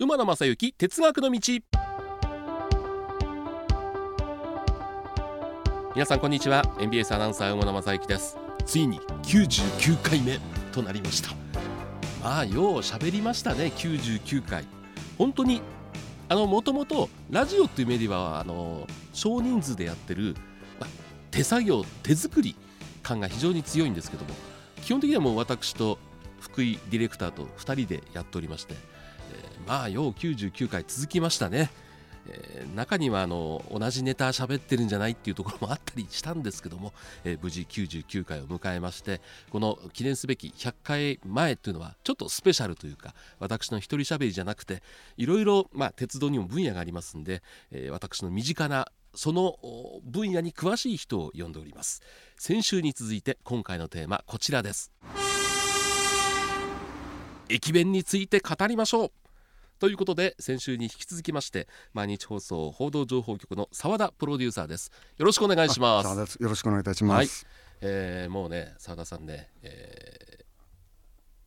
馬野正幸哲学の道。皆さんこんにちは。NBS アナウンサー馬野正幸です。ついに99回目となりました。まあよう喋りましたね。99回。本当にあのもともとラジオっていうメディアはあの少人数でやってる、まあ、手作業手作り感が非常に強いんですけども基本的にはもう私と福井ディレクターと2人でやっておりまして、えー、まあよう99回続きましたね、えー、中にはあの同じネタ喋ってるんじゃないっていうところもあったりしたんですけども、えー、無事99回を迎えましてこの記念すべき100回前というのはちょっとスペシャルというか私の一人喋りじゃなくていろいろま鉄道にも分野がありますんで、えー、私の身近なその分野に詳しい人を呼んでおります。先週に続いて今回のテーマこちらです。駅弁について語りましょう。ということで先週に引き続きまして毎日放送報道情報局の澤田プロデューサーです。よろしくお願いします。よろしくお願いいたします、はい、えー、もうね澤田さんね、えー、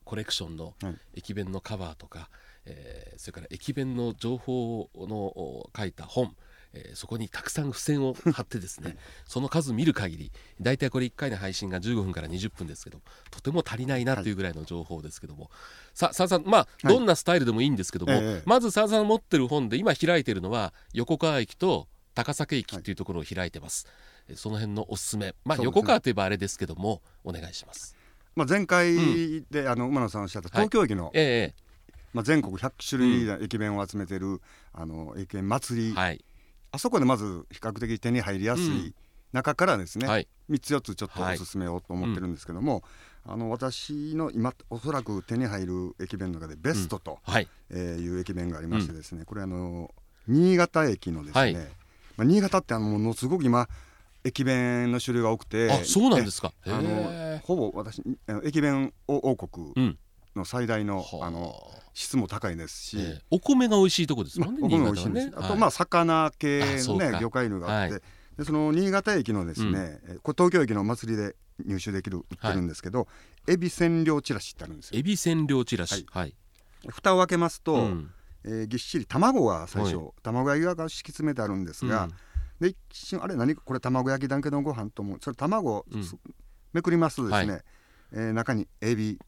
コレクションの駅弁のカバーとか、はい、えー、それから駅弁の情報の書いた本えー、そこにたくさん付箋を貼ってですね その数見る限り大体これ1回の配信が15分から20分ですけどとても足りないなとい。うぐらいの情報ですけども、はい、さあさんまあどんなスタイルでもいいんですけども、はい、まずささん持ってる本で今開いてるのは横川駅と高崎駅っていうところを開いてます、はい、その辺のおすすめ。まあ、ね、横川といえばあれですけどもお願いします。まあ、前回で、うん、あの馬野さんおっしゃった東京駅の、ええまあ、全国100種類の駅弁を集めてる、うん、あの駅弁祭り、はい、あそこでまず比較的手に入りやすい中からですね、うんはい、3つ4つちょっとおすすめをと思ってるんですけども、はいあの私の今おそらく手に入る駅弁の中でベストと、うん。はい、えー、いう駅弁がありましてですね、うん、これあの新潟駅のですね、はい、まあ、新潟ってあのものすごく今駅弁の種類が多くてあそうなんですか。あのほぼ私駅弁王国の最大のうん、あの質も高いですし、えー、お米が美味しいとこですもんね、まあ、お米美味しいんです、ね、あとまあ魚系のね魚介類があって、はい、でその新潟駅のですね、うん、これ東京駅の祭りで入手できる売ってるんですけど、はい、エビ千両チラシってあるんですよ。エビ千両チラシ。はい、蓋を開けますと、うん、えー、ぎっしり卵が最初、はい、卵焼きが敷き詰めてあるんですが、で一瞬あれ何これ卵焼きだけのご飯と思う。それ卵、うん、めくりますとですね、はい、えー、中にエビ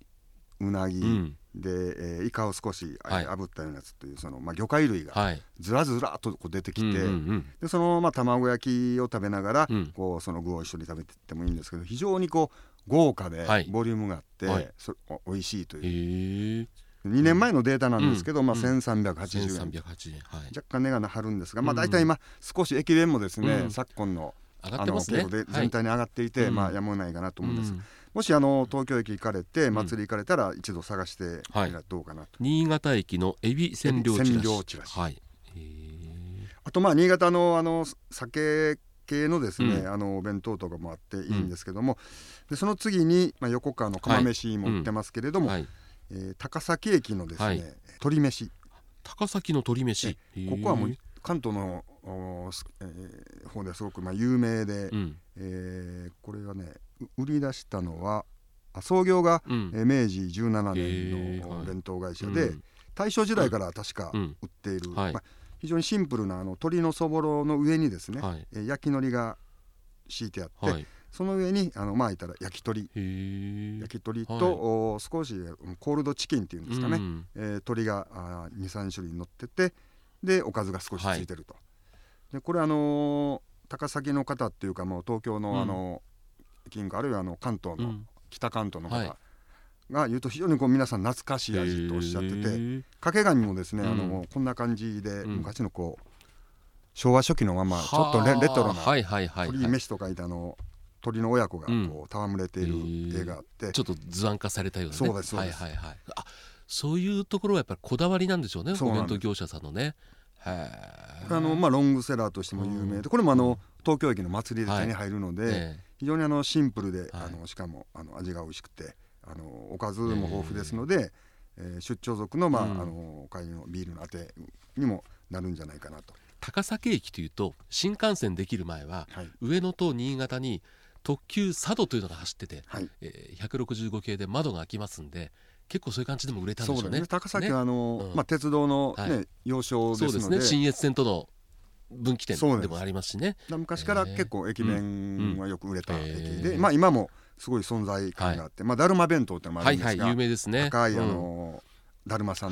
うなぎ、うん、で、えー、イカを少し炙ったようなやつというその、まあ、魚介類がずらずらとこう出てきて、でその、まあ、卵焼きを食べながら、うん、こうその具を一緒に食べていってもいいんですけど非常にこう豪華でボリュームがあって、はい、そ美味しいという。2年前のデータなんですけど、うん、まあ、1380円、うん、はい、若干値が張るんですが、まあ、大体今少し駅弁もですね、昨今の上がってますね。で全体に上がっていて、はい、まあやむをないかなと思うんです、うん、もしあの東京駅行かれて祭り行かれたら一度探してどうかなと、新潟駅のエビ千両チラシはい、あとまあ新潟のあの酒系のですね、うん、あのお弁当とかもあっていいんですけども、でその次に、まあ、横川の釜飯も売ってますけれども、はい、えー、高崎駅のですね、はい、鶏飯。高崎の鶏飯。ここはもう関東の方ですごくまあ有名で、うん、えー、これがね売り出したのは創業が、うん、え明治17年の弁当会社で、大正時代から確か売っている、うんはい、まあ、非常にシンプルなあの鶏のそぼろの上にですね、はい、え焼き海苔が敷いてあって、はい、その上にあの巻いたら焼き鳥。焼き鳥と、はい、少しコールドチキンっていうんですかね、うん、えー、鶏が23種類乗っててでおかずが少しついてると。でこれあのー、高崎の方っていうかもう東京のあの、うん、金庫あるいはあの関東の、うん、北関東の方、はい。が言うと非常にこう皆さん懐かしい味とおっしゃってて掛け紙もですね、うん、あのこんな感じで昔のこう昭和初期のままちょっとレレトロな鳥飯と書いてあの鳥の親子がこう戯れている絵があって、ちょっと図案化されたような、ね、そうですそうです、はいはいはい、あそういうところはやっぱりこだわりなんでしょうねお弁当業者さんのね。あのまあ、ロングセラーとしても有名でこれもあの東京駅の祭りで手に入るので、はい、非常にあのシンプルで、あのしかもあの味が美味しくてあのおかずも豊富ですので、えー、出張族の,、まああの帰りのビールのあてにもなるんじゃないかなと。高崎駅というと新幹線できる前は、はい、上野と新潟に特急佐渡というのが走ってて、はい、えー、165系で窓が開きますんで結構そういう感じでも売れたんでしょうね。うね。高崎はあの、ねうん、まあ鉄道のね、はい、要衝ですので、そうですね。新越線との分岐点でもありますしね。昔から結構駅弁はよく売れた駅で、まあ今もすごい存在感があって、まあだるま弁当ってのもあるんですが、はい。はい、有名ですね。高いあの、だるまさんの